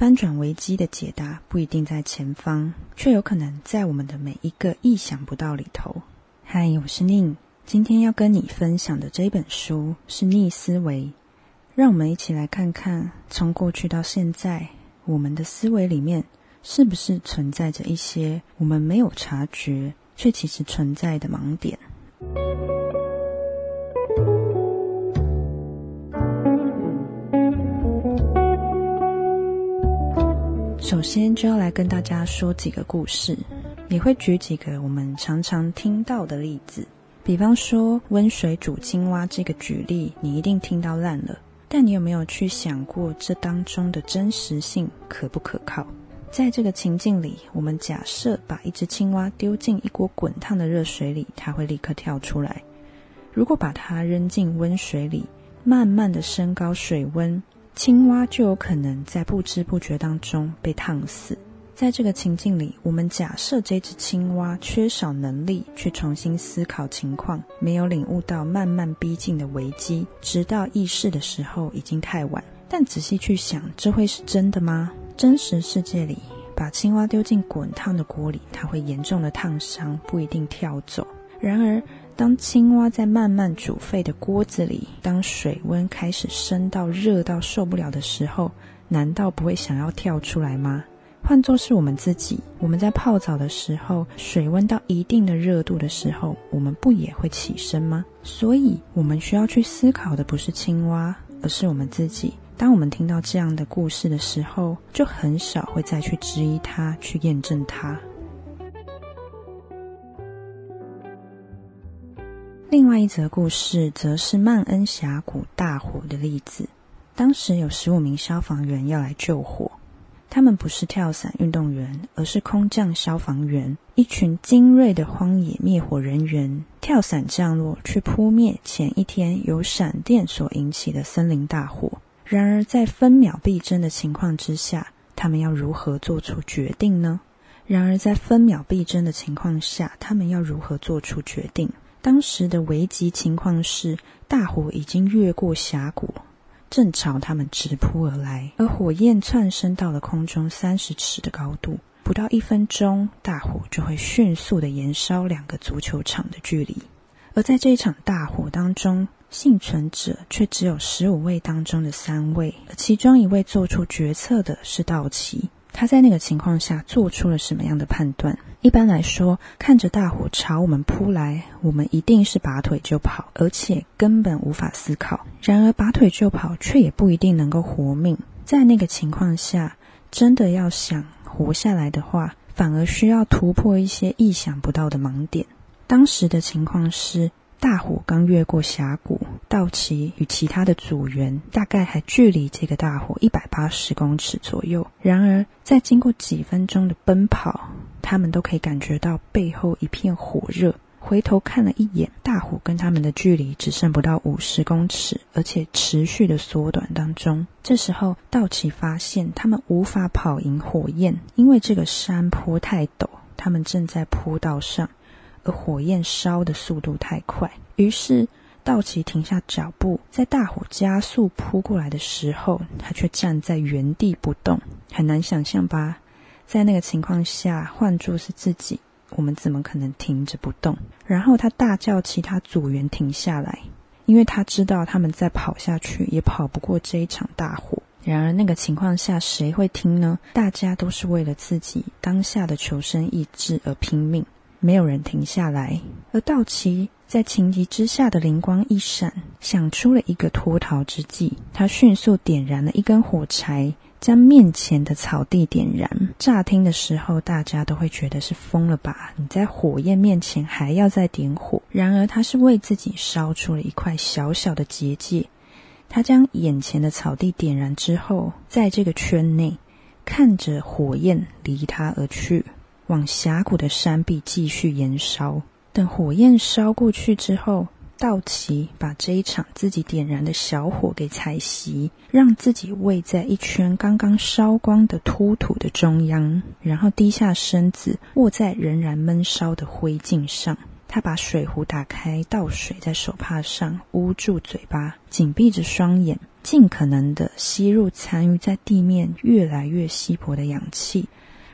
翻转危机的解答不一定在前方，却有可能在我们的每一个意想不到里头。嗨，我是宁，今天要跟你分享的这本书是逆思维。让我们一起来看看，从过去到现在，我们的思维里面是不是存在着一些我们没有察觉却其实存在的盲点。首先就要来跟大家说几个故事，也会举几个我们常常听到的例子。比方说温水煮青蛙这个举例，你一定听到烂了。但你有没有去想过这当中的真实性可不可靠？在这个情境里，我们假设把一只青蛙丢进一锅滚烫的热水里，它会立刻跳出来。如果把它扔进温水里，慢慢的升高水温。青蛙就有可能在不知不觉当中被烫死。在这个情境里，我们假设这只青蛙缺少能力去重新思考情况，没有领悟到慢慢逼近的危机，直到意识的时候已经太晚。但仔细去想，这会是真的吗？真实世界里，把青蛙丢进滚烫的锅里，它会严重的烫伤，不一定跳走。然而，当青蛙在慢慢煮沸的锅子里，当水温开始升到热到受不了的时候，难道不会想要跳出来吗？换作是我们自己，我们在泡澡的时候，水温到一定的热度的时候，我们不也会起身吗？所以，我们需要去思考的不是青蛙，而是我们自己。当我们听到这样的故事的时候，就很少会再去质疑它，去验证它。另外一则故事，则是曼恩峡谷大火的例子。当时有十五名消防员要来救火，他们不是跳伞运动员，而是空降消防员，一群精锐的荒野灭火人员，跳伞降落去扑灭前一天由闪电所引起的森林大火。然而，在分秒必争的情况之下，他们要如何做出决定呢？然而，在分秒必争的情况下，他们要如何做出决定？当时的危急情况是，大火已经越过峡谷，正朝他们直扑而来，而火焰窜升到了空中三十尺的高度。不到一分钟，大火就会迅速的燃烧两个足球场的距离。而在这一场大火当中，幸存者却只有十五位当中的三位，而其中一位做出决策的是道奇。他在那个情况下做出了什么样的判断？一般来说，看着大火朝我们扑来，我们一定是拔腿就跑，而且根本无法思考。然而，拔腿就跑却也不一定能够活命。在那个情况下，真的要想活下来的话，反而需要突破一些意想不到的盲点。当时的情况是。大火刚越过峡谷，道奇与其他的组员大概还距离这个大火一百八十公尺左右。然而，在经过几分钟的奔跑，他们都可以感觉到背后一片火热。回头看了一眼，大火跟他们的距离只剩不到五十公尺，而且持续的缩短当中。这时候，道奇发现他们无法跑赢火焰，因为这个山坡太陡，他们正在坡道上。火焰烧的速度太快，于是道奇停下脚步，在大火加速扑过来的时候，他却站在原地不动。很难想象吧？在那个情况下，换作是自己，我们怎么可能停着不动？然后他大叫其他组员停下来，因为他知道他们再跑下去也跑不过这一场大火。然而那个情况下，谁会听呢？大家都是为了自己当下的求生意志而拼命。没有人停下来，而道奇在情急之下的灵光一闪，想出了一个脱逃之计。他迅速点燃了一根火柴，将面前的草地点燃。乍听的时候，大家都会觉得是疯了吧？你在火焰面前还要再点火？然而，他是为自己烧出了一块小小的结界。他将眼前的草地点燃之后，在这个圈内看着火焰离他而去。往峡谷的山壁继续燃烧。等火焰烧过去之后，道奇把这一场自己点燃的小火给采熄，让自己位在一圈刚刚烧光的秃土的中央，然后低下身子卧在仍然闷烧的灰烬上。他把水壶打开，倒水在手帕上，捂住嘴巴，紧闭着双眼，尽可能的吸入残余在地面越来越稀薄的氧气，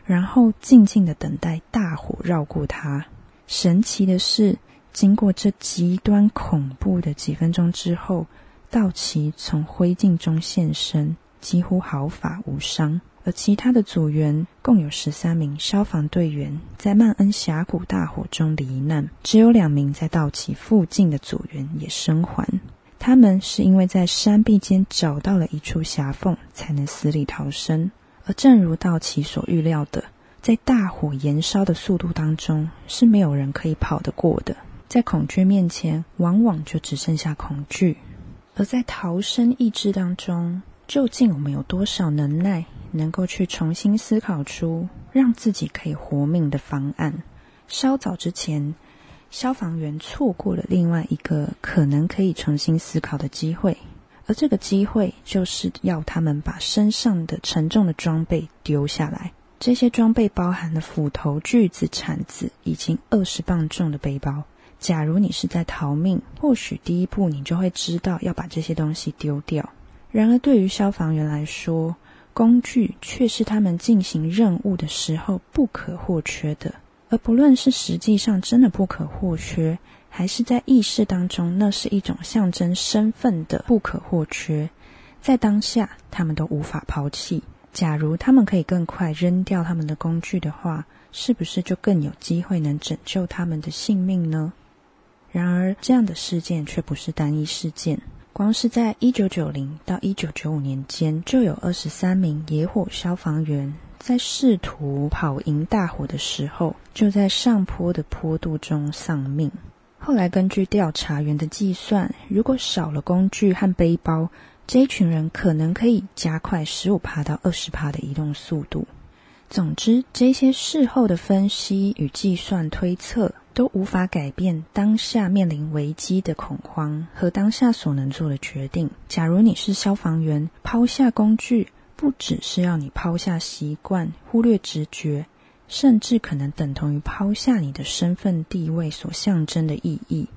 然后静静的等待大火绕过它。神奇的是，经过这极端恐怖的几分钟之后，道奇从灰烬中现身，几乎毫发无伤。而其他的组员共有十三名消防队员在曼恩峡谷大火中罹难，只有两名在道奇附近的组员也生还。他们是因为在山壁间找到了一处狭缝，才能死里逃生。而正如道奇所预料的，在大火燃烧的速度当中，是没有人可以跑得过的。在恐惧面前，往往就只剩下恐惧。而在逃生意志当中，究竟我们有多少能耐？能够去重新思考出让自己可以活命的方案。稍早之前，消防员错过了另外一个可能可以重新思考的机会，而这个机会就是要他们把身上的沉重的装备丢下来。这些装备包含了斧头、锯子、铲子以及二十磅重的背包。假如你是在逃命，或许第一步你就会知道要把这些东西丢掉。然而，对于消防员来说，工具却是他们进行任务的时候不可或缺的，而不论是实际上真的不可或缺，还是在意识当中，那是一种象征身份的不可或缺，在当下他们都无法抛弃。假如他们可以更快扔掉他们的工具的话，是不是就更有机会能拯救他们的性命呢？然而，这样的事件却不是单一事件。光是在一九九零到一九九五年间，就有二十三名野火消防员在试图跑赢大火的时候，就在上坡的坡度中丧命。后来根据调查员的计算，如果少了工具和背包，这一群人可能可以加快十五帕到二十帕的移动速度。总之，这些事后的分析与计算推测。都无法改变当下面临危机的恐慌和当下所能做的决定。假如你是消防员，抛下工具不只是要你抛下习惯、忽略直觉，甚至可能等同于抛下你的身份地位所象征的意义。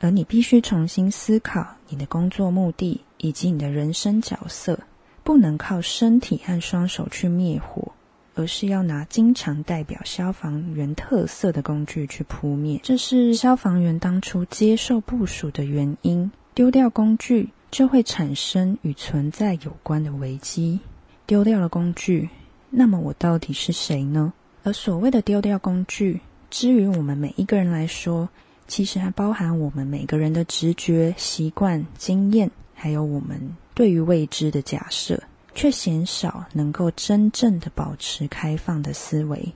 而你必须重新思考你的工作目的以及你的人生角色，不能靠身体和双手去灭火。而是要拿经常代表消防员特色的工具去扑灭，这是消防员当初接受部署的原因。丢掉工具就会产生与存在有关的危机。丢掉了工具，那么我到底是谁呢？而所谓的丢掉工具，之于我们每一个人来说，其实还包含我们每个人的直觉、习惯、经验，还有我们对于未知的假设。却鲜少能够真正的保持开放的思维。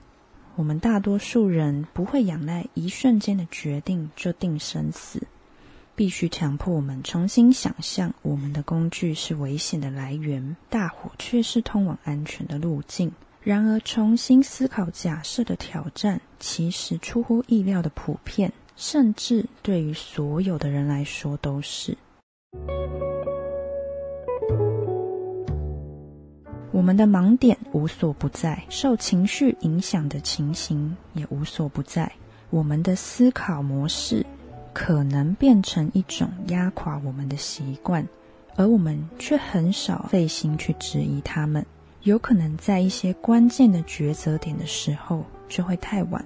我们大多数人不会仰赖一瞬间的决定就定生死，必须强迫我们重新想象我们的工具是危险的来源，大火却是通往安全的路径。然而，重新思考假设的挑战其实出乎意料的普遍，甚至对于所有的人来说都是。我们的盲点无所不在，受情绪影响的情形也无所不在。我们的思考模式可能变成一种压垮我们的习惯，而我们却很少费心去质疑他们。有可能在一些关键的抉择点的时候就会太晚。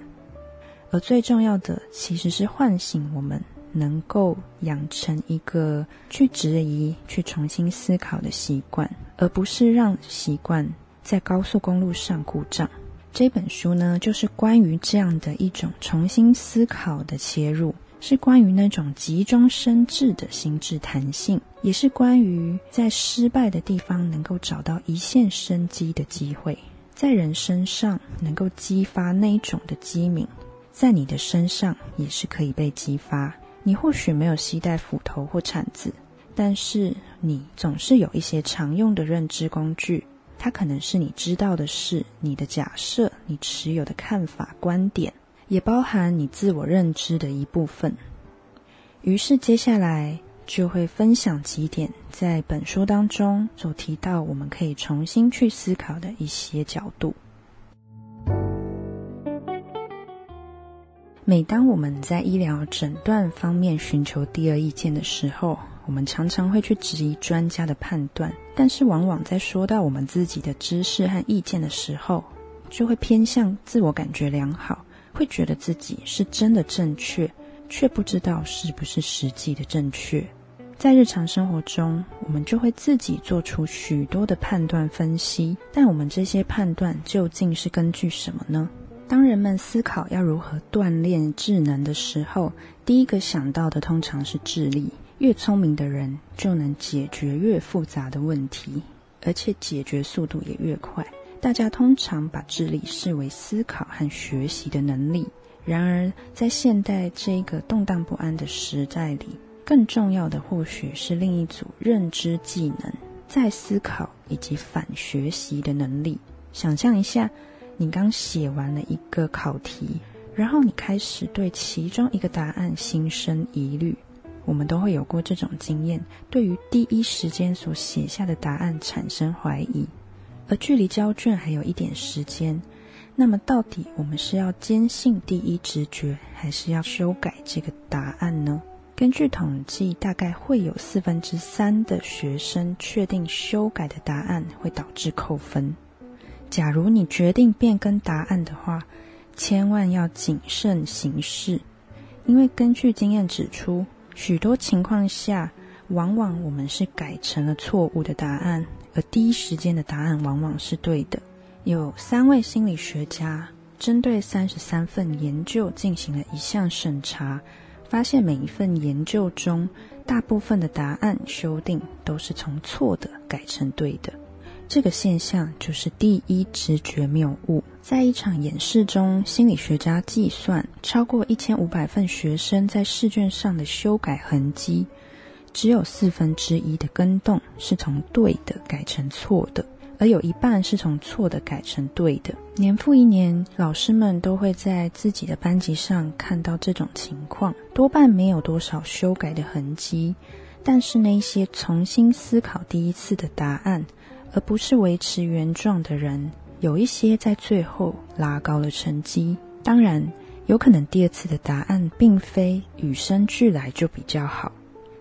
而最重要的，其实是唤醒我们。能够养成一个去质疑、去重新思考的习惯，而不是让习惯在高速公路上故障。这本书呢，就是关于这样的一种重新思考的切入，是关于那种急中生智的心智弹性，也是关于在失败的地方能够找到一线生机的机会，在人身上能够激发那一种的机敏，在你的身上也是可以被激发。你或许没有携带斧头或铲子，但是你总是有一些常用的认知工具。它可能是你知道的事、你的假设、你持有的看法、观点，也包含你自我认知的一部分。于是，接下来就会分享几点在本书当中所提到，我们可以重新去思考的一些角度。每当我们在医疗诊断方面寻求第二意见的时候，我们常常会去质疑专家的判断，但是往往在说到我们自己的知识和意见的时候，就会偏向自我感觉良好，会觉得自己是真的正确，却不知道是不是实际的正确。在日常生活中，我们就会自己做出许多的判断分析，但我们这些判断究竟是根据什么呢？当人们思考要如何锻炼智能的时候，第一个想到的通常是智力。越聪明的人就能解决越复杂的问题，而且解决速度也越快。大家通常把智力视为思考和学习的能力，然而在现代这一个动荡不安的时代里，更重要的或许是另一组认知技能，在思考以及反学习的能力。想象一下，你刚写完了一个考题，然后你开始对其中一个答案心生疑虑。我们都会有过这种经验，对于第一时间所写下的答案产生怀疑，而距离交卷还有一点时间，那么到底我们是要坚信第一直觉，还是要修改这个答案呢？根据统计，大概会有四分之三的学生确定修改的答案会导致扣分。假如你决定变更答案的话，千万要谨慎行事，因为根据经验指出，许多情况下，往往我们是改成了错误的答案，而第一时间的答案往往是对的。有三位心理学家针对三十三份研究进行了一项审查。发现每一份研究中，大部分的答案修订都是从错的改成对的。这个现象就是第一直觉谬误。在一场演示中，心理学家计算超过一千五百份学生在试卷上的修改痕迹，只有四分之一的跟动是从对的改成错的。而有一半是从错的改成对的。年复一年，老师们都会在自己的班级上看到这种情况，多半没有多少修改的痕迹。但是那些重新思考第一次的答案，而不是维持原状的人，有一些在最后拉高了成绩。当然，有可能第二次的答案并非与生俱来就比较好，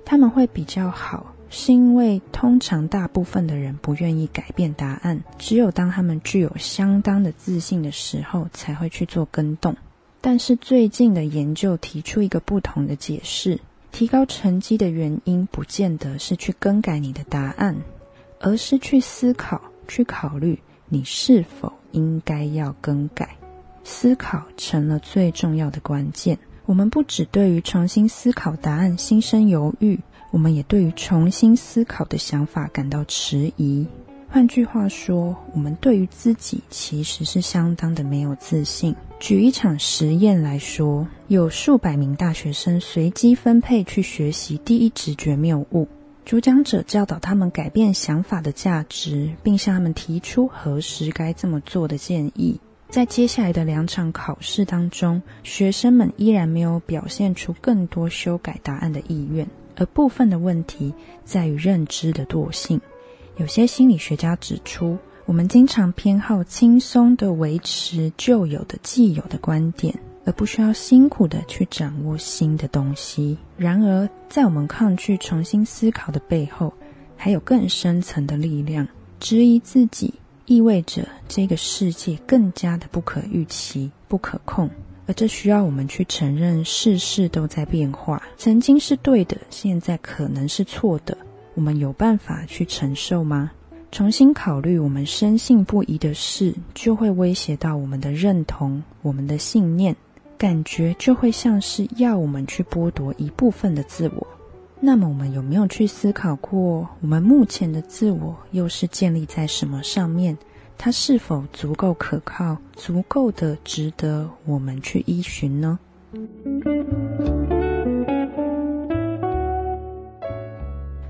他们会比较好。是因为通常大部分的人不愿意改变答案，只有当他们具有相当的自信的时候，才会去做更动。但是最近的研究提出一个不同的解释：提高成绩的原因，不见得是去更改你的答案，而是去思考、去考虑你是否应该要更改。思考成了最重要的关键。我们不只对于重新思考答案心生犹豫。我们也对于重新思考的想法感到迟疑。换句话说，我们对于自己其实是相当的没有自信。举一场实验来说，有数百名大学生随机分配去学习第一直觉谬误。主讲者教导他们改变想法的价值，并向他们提出何时该这么做的建议。在接下来的两场考试当中，学生们依然没有表现出更多修改答案的意愿。而部分的问题在于认知的惰性。有些心理学家指出，我们经常偏好轻松的维持旧有的、既有的观点，而不需要辛苦的去掌握新的东西。然而，在我们抗拒重新思考的背后，还有更深层的力量。质疑自己，意味着这个世界更加的不可预期、不可控。而这需要我们去承认，事事都在变化。曾经是对的，现在可能是错的。我们有办法去承受吗？重新考虑我们深信不疑的事，就会威胁到我们的认同、我们的信念，感觉就会像是要我们去剥夺一部分的自我。那么，我们有没有去思考过，我们目前的自我又是建立在什么上面？它是否足够可靠，足够的值得我们去依循呢？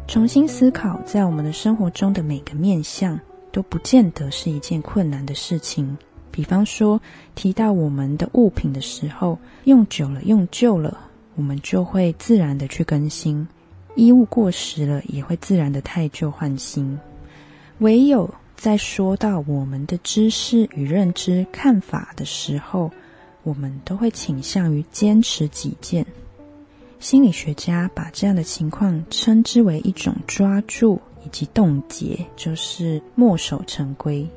重新思考，在我们的生活中的每个面向，都不见得是一件困难的事情。比方说，提到我们的物品的时候，用久了、用旧了，我们就会自然的去更新；衣物过时了，也会自然的太旧换新。唯有在说到我们的知识与认知看法的时候，我们都会倾向于坚持己见，心理学家把这样的情况称之为一种抓住以及冻结，就是墨守成规。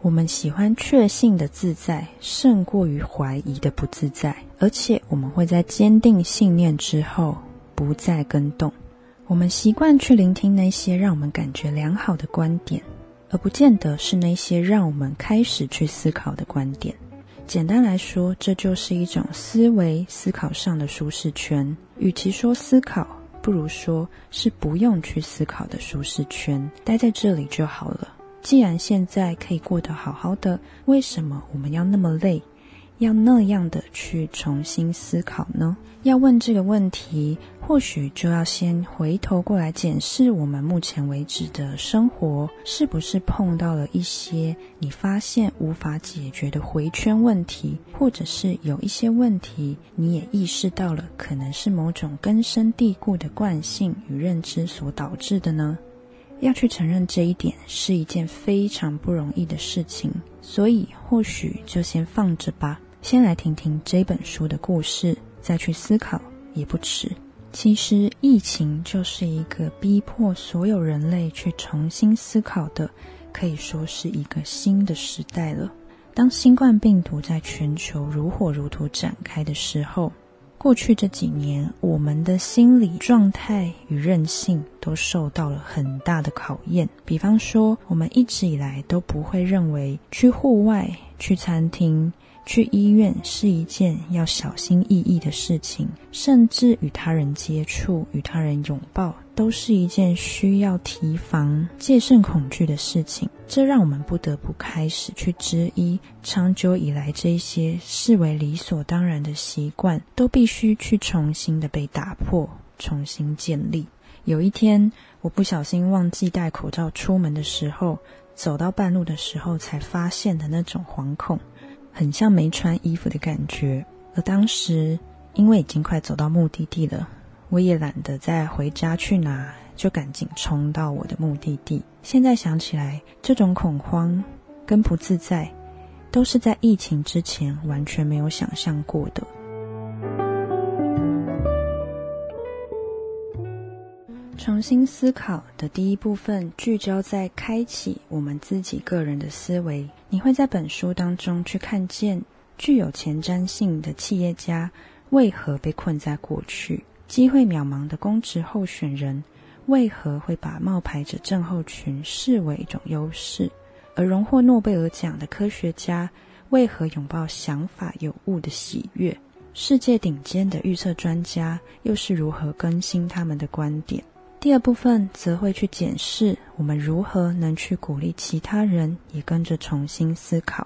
我们喜欢确信的自在，胜过于怀疑的不自在，而且我们会在坚定信念之后不再跟动。我们习惯去聆听那些让我们感觉良好的观点，而不见得是那些让我们开始去思考的观点。简单来说，这就是一种思维思考上的舒适圈。与其说思考，不如说是不用去思考的舒适圈，待在这里就好了。既然现在可以过得好好的，为什么我们要那么累？要那样的去重新思考呢？要问这个问题，或许就要先回头过来检视我们目前为止的生活，是不是碰到了一些你发现无法解决的回圈问题，或者是有一些问题你也意识到了，可能是某种根深蒂固的惯性与认知所导致的呢？要去承认这一点是一件非常不容易的事情，所以或许就先放着吧。先来听听这本书的故事，再去思考也不迟。其实，疫情就是一个逼迫所有人类去重新思考的，可以说是一个新的时代了。当新冠病毒在全球如火如荼展开的时候，过去这几年，我们的心理状态与韧性都受到了很大的考验。比方说，我们一直以来都不会认为去户外、去餐厅。去医院是一件要小心翼翼的事情，甚至与他人接触、与他人拥抱，都是一件需要提防、戒慎恐惧的事情。这让我们不得不开始去质疑，长久以来这些视为理所当然的习惯，都必须去重新的被打破、重新建立。有一天，我不小心忘记戴口罩出门的时候，走到半路的时候才发现的那种惶恐。很像没穿衣服的感觉，而当时因为已经快走到目的地了，我也懒得再回家去拿，就赶紧冲到我的目的地。现在想起来，这种恐慌跟不自在，都是在疫情之前完全没有想象过的。重新思考的第一部分聚焦在开启我们自己个人的思维。你会在本书当中去看见具有前瞻性的企业家为何被困在过去，机会渺茫的公职候选人为何会把冒牌者症候群视为一种优势，而荣获诺贝尔奖的科学家为何拥抱想法有误的喜悦，世界顶尖的预测专家又是如何更新他们的观点。第二部分则会去检视我们如何能去鼓励其他人也跟着重新思考。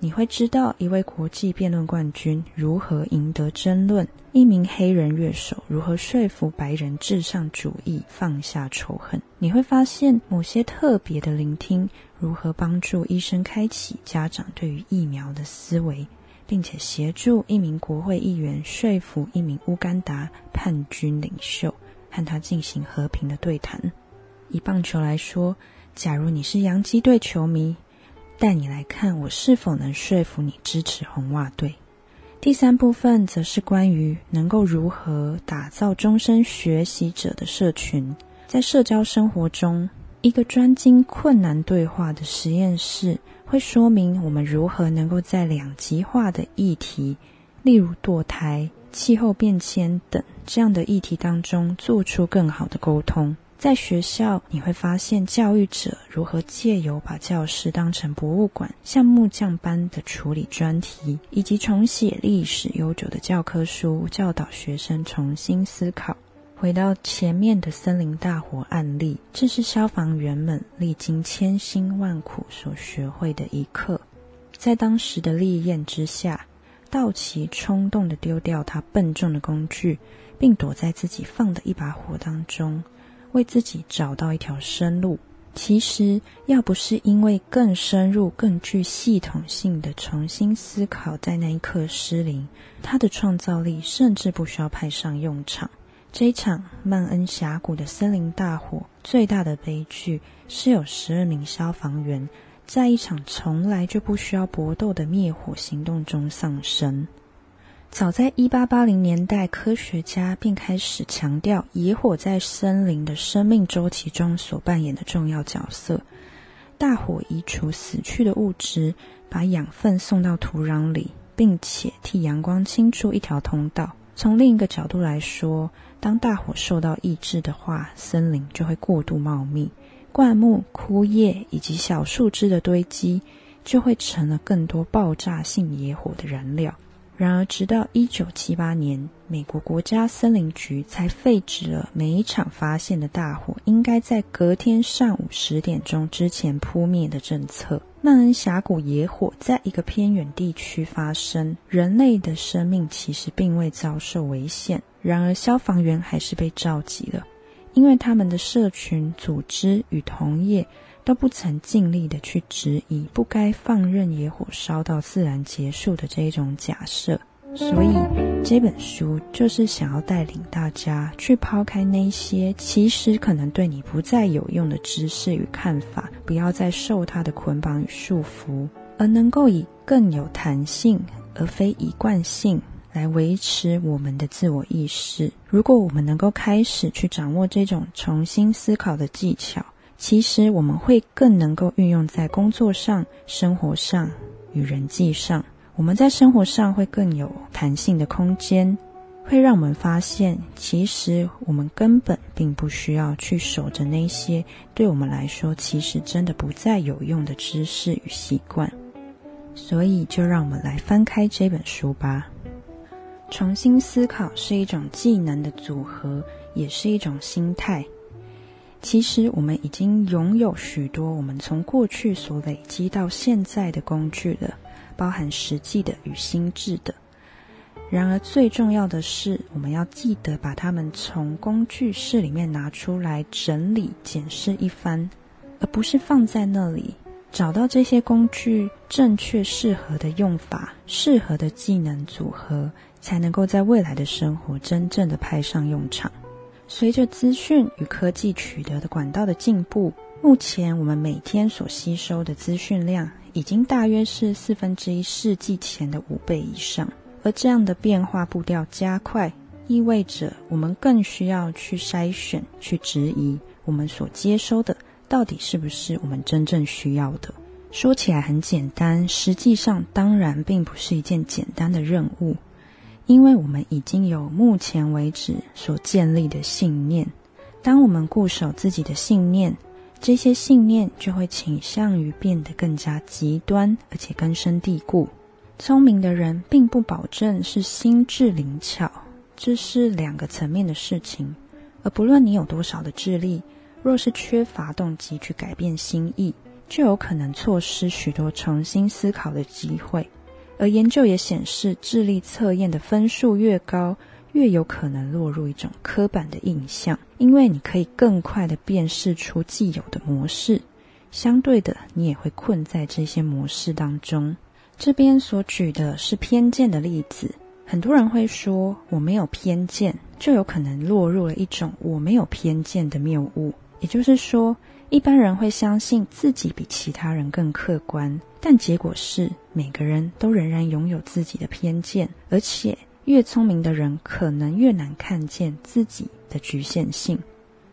你会知道一位国际辩论冠军如何赢得争论，一名黑人乐手如何说服白人至上主义放下仇恨。你会发现某些特别的聆听如何帮助医生开启家长对于疫苗的思维，并且协助一名国会议员说服一名乌干达叛军领袖。和他进行和平的对谈。以棒球来说，假如你是洋基队球迷，带你来看我是否能说服你支持红袜队。第三部分则是关于能够如何打造终身学习者的社群。在社交生活中，一个专精困难对话的实验室，会说明我们如何能够在两极化的议题，例如堕胎。气候变迁等这样的议题当中，做出更好的沟通。在学校，你会发现教育者如何借由把教室当成博物馆，像木匠般的处理专题，以及重写历史悠久的教科书，教导学生重新思考。回到前面的森林大火案例，这是消防员们历经千辛万苦所学会的一课。在当时的烈焰之下。道奇冲动地丢掉他笨重的工具，并躲在自己放的一把火当中，为自己找到一条生路。其实，要不是因为更深入、更具系统性的重新思考在那一刻失灵，他的创造力甚至不需要派上用场。这一场曼恩峡谷的森林大火最大的悲剧，是有十二名消防员。在一场从来就不需要搏斗的灭火行动中丧生。早在一八八零年代，科学家便开始强调野火在森林的生命周期中所扮演的重要角色。大火移除死去的物质，把养分送到土壤里，并且替阳光清出一条通道。从另一个角度来说，当大火受到抑制的话，森林就会过度茂密，灌木、枯叶以及小树枝的堆积，就会成了更多爆炸性野火的燃料。然而，直到一九七八年，美国国家森林局才废止了每一场发现的大火应该在隔天上午十点钟之前扑灭的政策。曼恩峡谷野火在一个偏远地区发生，人类的生命其实并未遭受危险，然而消防员还是被召集了，因为他们的社群组织与同业。都不曾尽力的去质疑不该放任野火烧到自然结束的这一种假设，所以这本书就是想要带领大家去抛开那些其实可能对你不再有用的知识与看法，不要再受它的捆绑与束缚，而能够以更有弹性而非一贯性来维持我们的自我意识。如果我们能够开始去掌握这种重新思考的技巧。其实我们会更能够运用在工作上、生活上与人际上。我们在生活上会更有弹性的空间，会让我们发现，其实我们根本并不需要去守着那些对我们来说其实真的不再有用的知识与习惯。所以，就让我们来翻开这本书吧。重新思考是一种技能的组合，也是一种心态。其实我们已经拥有许多我们从过去所累积到现在的工具了，包含实际的与心智的。然而最重要的是，我们要记得把它们从工具室里面拿出来整理检视一番，而不是放在那里。找到这些工具正确适合的用法、适合的技能组合，才能够在未来的生活真正的派上用场。随着资讯与科技取得的管道的进步，目前我们每天所吸收的资讯量已经大约是四分之一世纪前的五倍以上。而这样的变化步调加快，意味着我们更需要去筛选、去质疑我们所接收的到底是不是我们真正需要的。说起来很简单，实际上当然并不是一件简单的任务。因为我们已经有目前为止所建立的信念，当我们固守自己的信念，这些信念就会倾向于变得更加极端，而且根深蒂固。聪明的人并不保证是心智灵巧，这是两个层面的事情。而不论你有多少的智力，若是缺乏动机去改变心意，就有可能错失许多重新思考的机会。而研究也显示，智力测验的分数越高，越有可能落入一种刻板的印象，因为你可以更快的辨识出既有的模式，相对的，你也会困在这些模式当中。这边所举的是偏见的例子，很多人会说我没有偏见，就有可能落入了一种我没有偏见的谬误，也就是说。一般人会相信自己比其他人更客观，但结果是每个人都仍然拥有自己的偏见，而且越聪明的人可能越难看见自己的局限性。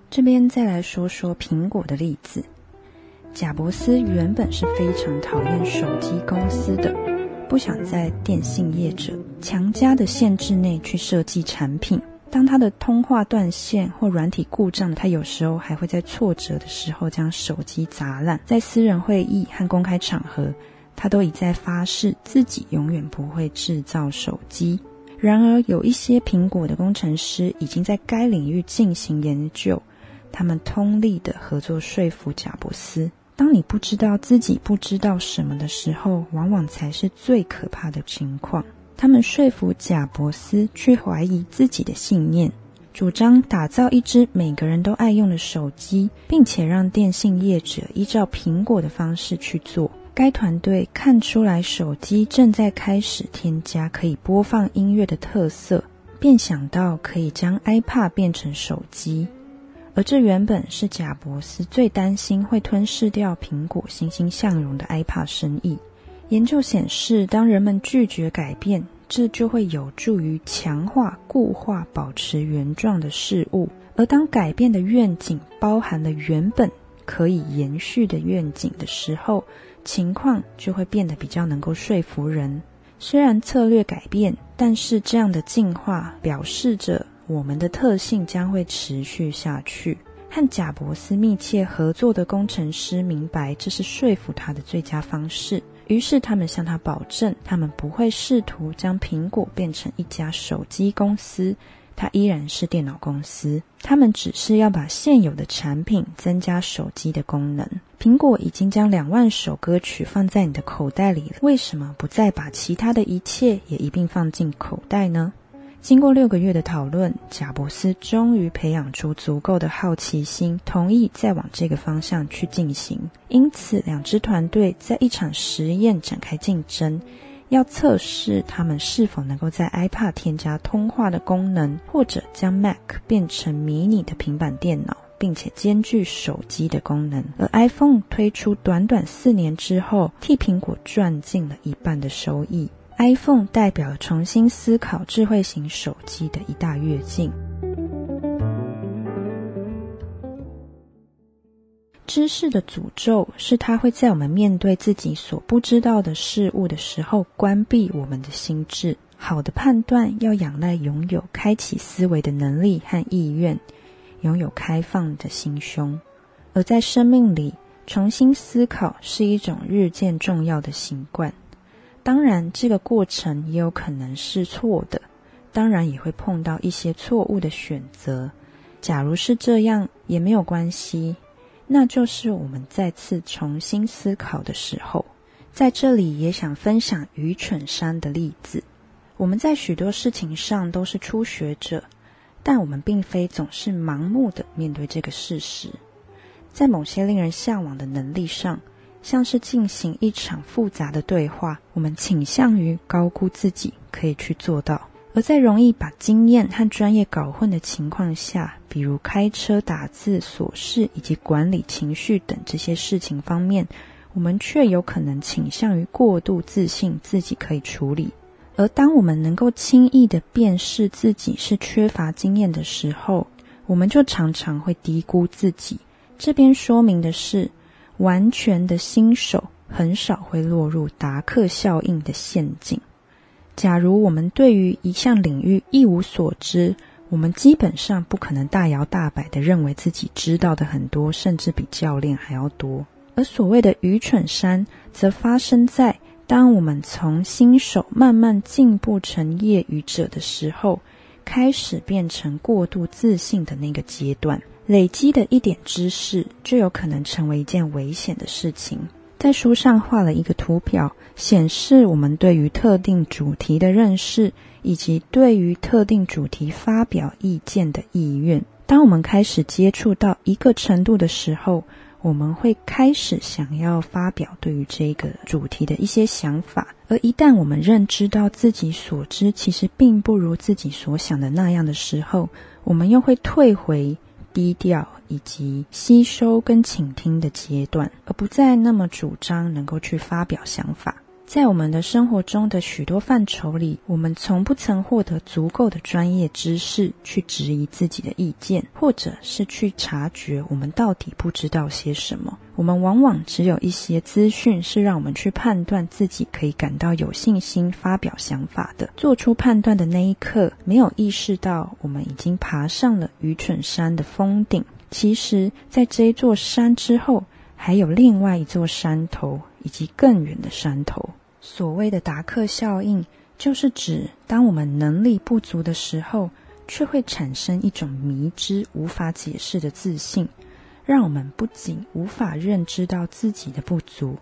这边再来说说苹果的例子。贾伯斯原本是非常讨厌手机公司的，不想在电信业者强加的限制内去设计产品。当他的通话断线或软体故障，他有时候还会在挫折的时候将手机砸烂。在私人会议和公开场合，他都一再发誓自己永远不会制造手机。然而，有一些苹果的工程师已经在该领域进行研究，他们通力的合作说服贾伯斯。当你不知道自己不知道什么的时候，往往才是最可怕的情况。他们说服贾伯斯去怀疑自己的信念，主张打造一支每个人都爱用的手机，并且让电信业者依照苹果的方式去做。该团队看出来手机正在开始添加可以播放音乐的特色，便想到可以将 iPad 变成手机，而这原本是贾伯斯最担心会吞噬掉苹果欣欣向荣的 iPad 生意。研究显示，当人们拒绝改变，这就会有助于强化、固化、保持原状的事物。而当改变的愿景包含了原本可以延续的愿景的时候，情况就会变得比较能够说服人。虽然策略改变，但是这样的进化表示着我们的特性将会持续下去。和贾伯斯密切合作的工程师明白这是说服他的最佳方式，于是他们向他保证，他们不会试图将苹果变成一家手机公司。它依然是电脑公司，他们只是要把现有的产品增加手机的功能。苹果已经将两万首歌曲放在你的口袋里了，为什么不再把其他的一切也一并放进口袋呢？经过六个月的讨论，贾伯斯终于培养出足够的好奇心，同意再往这个方向去进行。因此，两支团队在一场实验展开竞争。要测试他们是否能够在 iPad 添加通话的功能，或者将 Mac 变成迷你的平板电脑，并且兼具手机的功能。而 iPhone 推出短短四年之后，替苹果赚进了一半的收益。iPhone 代表重新思考智慧型手机的一大跃进。知识的诅咒是，它会在我们面对自己所不知道的事物的时候，关闭我们的心智。好的判断要仰赖拥有开启思维的能力和意愿，拥有开放的心胸。而在生命里，重新思考是一种日渐重要的习惯。当然，这个过程也有可能是错的，当然也会碰到一些错误的选择。假如是这样，也没有关系。那就是我们再次重新思考的时候，在这里也想分享愚蠢山的例子。我们在许多事情上都是初学者，但我们并非总是盲目的面对这个事实。在某些令人向往的能力上，像是进行一场复杂的对话，我们倾向于高估自己可以去做到。而在容易把经验和专业搞混的情况下，比如开车、打字、琐事以及管理情绪等这些事情方面，我们却有可能倾向于过度自信自己可以处理。而当我们能够轻易的辨识自己是缺乏经验的时候，我们就常常会低估自己。这边说明的是，完全的新手很少会落入达克效应的陷阱。假如我们对于一项领域一无所知，我们基本上不可能大摇大摆的认为自己知道的很多，甚至比教练还要多。而所谓的愚蠢山，则发生在当我们从新手慢慢进步成业余者的时候，开始变成过度自信的那个阶段。累积的一点知识，就有可能成为一件危险的事情。在书上画了一个图表，显示我们对于特定主题的认识，以及对于特定主题发表意见的意愿。当我们开始接触到一个程度的时候，我们会开始想要发表对于这个主题的一些想法。而一旦我们认知到自己所知其实并不如自己所想的那样的时候，我们又会退回。低调以及吸收跟倾听的阶段，而不再那么主张能够去发表想法。在我们的生活中的许多范畴里，我们从不曾获得足够的专业知识去质疑自己的意见，或者是去察觉我们到底不知道些什么。我们往往只有一些资讯是让我们去判断自己可以感到有信心发表想法的。做出判断的那一刻，没有意识到我们已经爬上了愚蠢山的峰顶。其实，在这一座山之后，还有另外一座山头，以及更远的山头。所谓的达克效应，就是指当我们能力不足的时候，却会产生一种迷之、无法解释的自信，让我们不仅无法认知到自己的不足，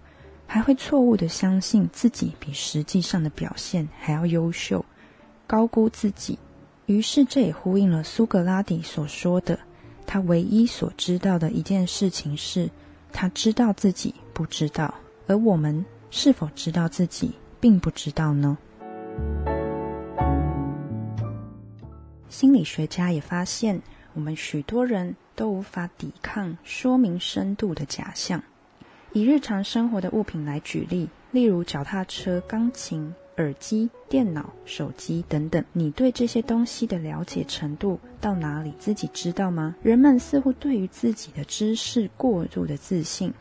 还会错误的相信自己比实际上的表现还要优秀，高估自己。于是，这也呼应了苏格拉底所说的：他唯一所知道的一件事情是，他知道自己不知道，而我们。是否知道自己并不知道呢？心理学家也发现，我们许多人都无法抵抗说明深度的假象。以日常生活的物品来举例，例如脚踏车、钢琴、耳机、电脑、手机等等，你对这些东西的了解程度到哪里？自己知道吗？人们似乎对于自己的知识过度的自信，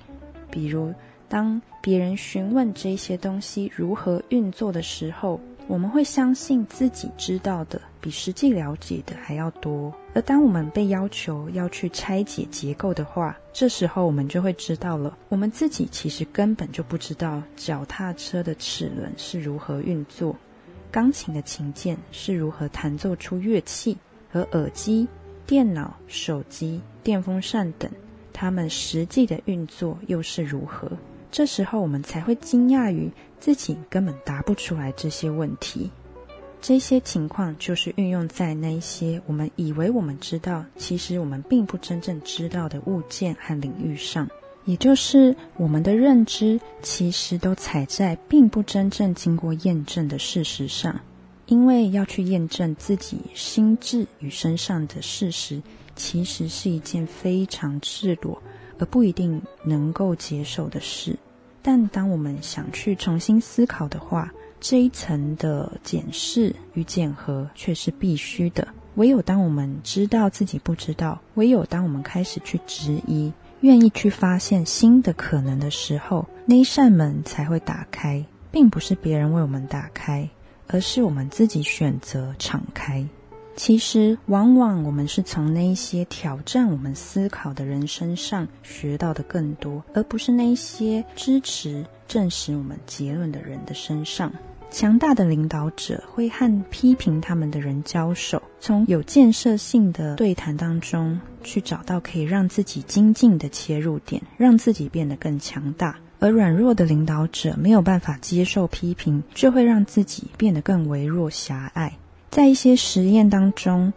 比如当别人询问这些东西如何运作的时候。我们会相信自己知道的比实际了解的还要多，而当我们被要求要去拆解结构的话，这时候我们就会知道了，我们自己其实根本就不知道脚踏车的齿轮是如何运作，钢琴的琴键是如何弹奏出乐器，和耳机、电脑、手机、电风扇等，它们实际的运作又是如何。这时候，我们才会惊讶于自己根本答不出来这些问题。这些情况就是运用在那一些我们以为我们知道，其实我们并不真正知道的物件和领域上，也就是我们的认知其实都踩在并不真正经过验证的事实上。因为要去验证自己心智与身上的事实，其实是一件非常赤裸。而不一定能够接受的事，但当我们想去重新思考的话，这一层的检视与检核却是必须的。唯有当我们知道自己不知道，唯有当我们开始去质疑、愿意去发现新的可能的时候，那一扇门才会打开，并不是别人为我们打开，而是我们自己选择敞开。其实，往往我们是从那一些挑战我们思考的人身上学到的更多，而不是那一些支持、证实我们结论的人的身上。强大的领导者会和批评他们的人交手，从有建设性的对谈当中去找到可以让自己精进的切入点，让自己变得更强大。而软弱的领导者没有办法接受批评，就会让自己变得更微弱、狭隘。在一些实验当中，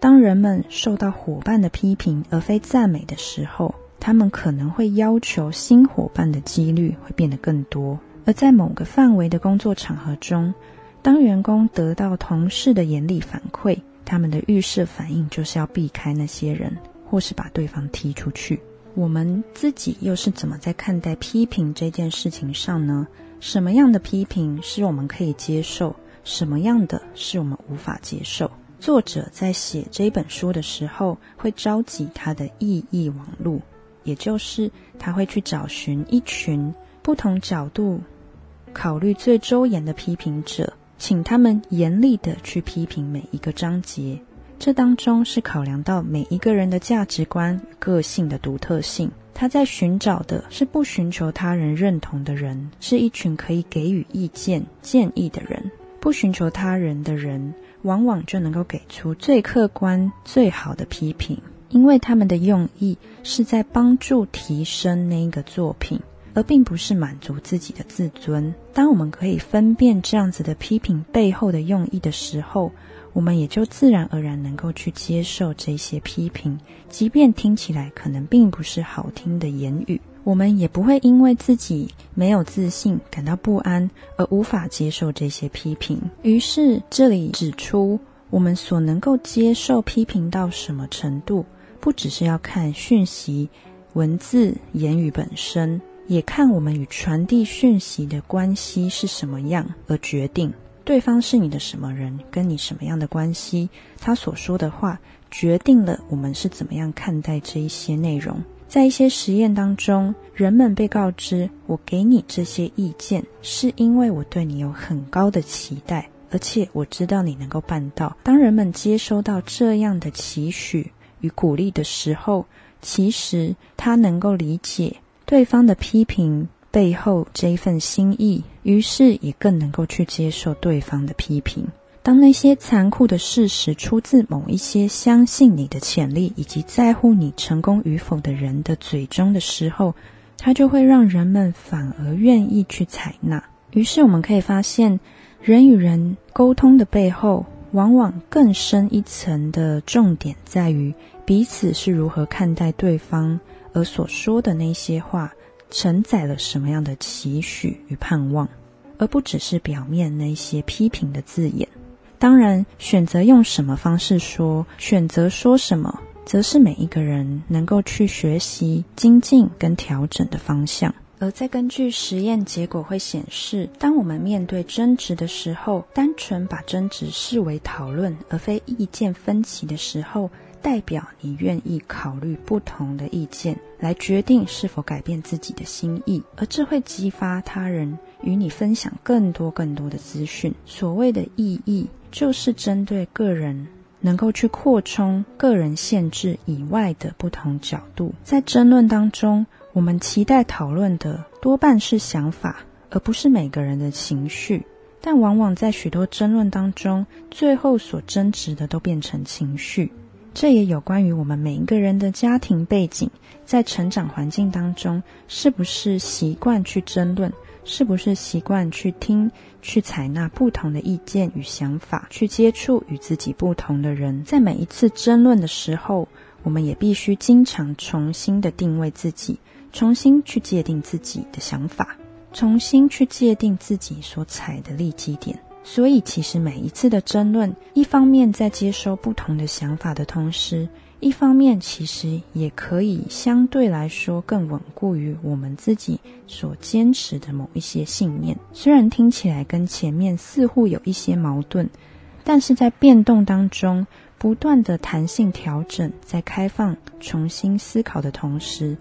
当人们受到伙伴的批评而非赞美的时候，他们可能会要求新伙伴的几率会变得更多。而在某个范围的工作场合中，当员工得到同事的严厉反馈，他们的预设反应就是要避开那些人，或是把对方踢出去。我们自己又是怎么在看待批评这件事情上呢？什么样的批评是我们可以接受？什么样的是我们无法接受？作者在写这本书的时候，会召集他的意义网路，也就是他会去找寻一群不同角度、考虑最周延的批评者，请他们严厉的去批评每一个章节。这当中是考量到每一个人的价值观个性的独特性。他在寻找的是不寻求他人认同的人，是一群可以给予意见、建议的人。不寻求他人的人，往往就能够给出最客观、最好的批评，因为他们的用意是在帮助提升那一个作品，而并不是满足自己的自尊。当我们可以分辨这样子的批评背后的用意的时候，我们也就自然而然能够去接受这些批评，即便听起来可能并不是好听的言语。我们也不会因为自己没有自信感到不安而无法接受这些批评。于是，这里指出，我们所能够接受批评到什么程度，不只是要看讯息、文字、言语本身，也看我们与传递讯息的关系是什么样而决定。对方是你的什么人，跟你什么样的关系，他所说的话决定了我们是怎么样看待这一些内容。在一些实验当中，人们被告知：“我给你这些意见，是因为我对你有很高的期待，而且我知道你能够办到。”当人们接收到这样的期许与鼓励的时候，其实他能够理解对方的批评背后这一份心意，于是也更能够去接受对方的批评。当那些残酷的事实出自某一些相信你的潜力以及在乎你成功与否的人的嘴中的时候，它就会让人们反而愿意去采纳。于是我们可以发现，人与人沟通的背后，往往更深一层的重点在于彼此是如何看待对方，而所说的那些话承载了什么样的期许与盼望，而不只是表面那些批评的字眼。当然，选择用什么方式说，选择说什么，则是每一个人能够去学习、精进跟调整的方向。而在根据实验结果会显示，当我们面对争执的时候，单纯把争执视为讨论而非意见分歧的时候，代表你愿意考虑不同的意见，来决定是否改变自己的心意，而这会激发他人与你分享更多更多的资讯。所谓的意义，就是针对个人能够去扩充个人限制以外的不同角度，在争论当中。我们期待讨论的多半是想法，而不是每个人的情绪。但往往在许多争论当中，最后所争执的都变成情绪。这也有关于我们每一个人的家庭背景，在成长环境当中，是不是习惯去争论，是不是习惯去听、去采纳不同的意见与想法，去接触与自己不同的人。在每一次争论的时候，我们也必须经常重新的定位自己。重新去界定自己的想法，重新去界定自己所踩的利基点。所以，其实每一次的争论，一方面在接收不同的想法的同时，一方面其实也可以相对来说更稳固于我们自己所坚持的某一些信念。虽然听起来跟前面似乎有一些矛盾，但是在变动当中不断的弹性调整，在开放重新思考的同时。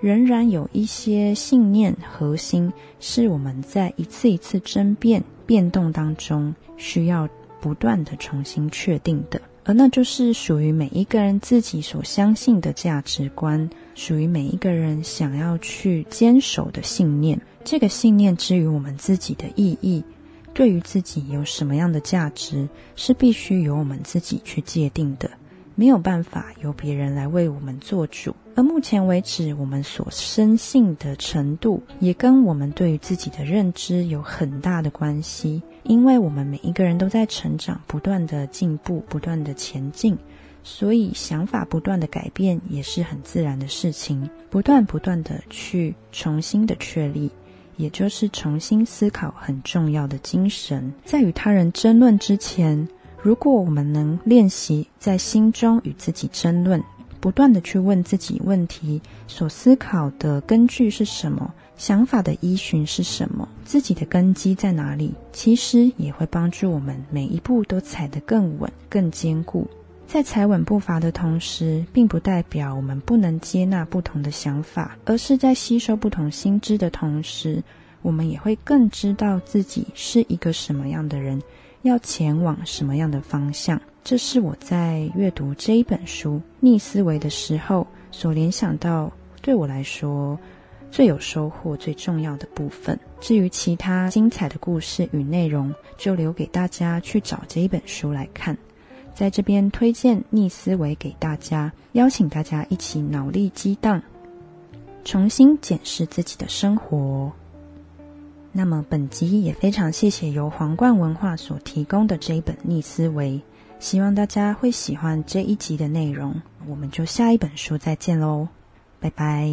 仍然有一些信念核心是我们在一次一次争辩变动当中需要不断的重新确定的，而那就是属于每一个人自己所相信的价值观，属于每一个人想要去坚守的信念。这个信念之于我们自己的意义，对于自己有什么样的价值，是必须由我们自己去界定的。没有办法由别人来为我们做主，而目前为止，我们所深信的程度，也跟我们对于自己的认知有很大的关系。因为我们每一个人都在成长，不断的进步，不断的前进，所以想法不断的改变也是很自然的事情。不断不断的去重新的确立，也就是重新思考很重要的精神，在与他人争论之前。如果我们能练习在心中与自己争论，不断的去问自己问题，所思考的根据是什么，想法的依循是什么，自己的根基在哪里，其实也会帮助我们每一步都踩得更稳、更坚固。在踩稳步伐的同时，并不代表我们不能接纳不同的想法，而是在吸收不同心知的同时，我们也会更知道自己是一个什么样的人。要前往什么样的方向？这是我在阅读这一本书《逆思维》的时候所联想到，对我来说最有收获、最重要的部分。至于其他精彩的故事与内容，就留给大家去找这一本书来看。在这边推荐《逆思维》给大家，邀请大家一起脑力激荡，重新检视自己的生活。那么本集也非常谢谢由皇冠文化所提供的这一本《逆思维》，希望大家会喜欢这一集的内容。我们就下一本书再见喽，拜拜。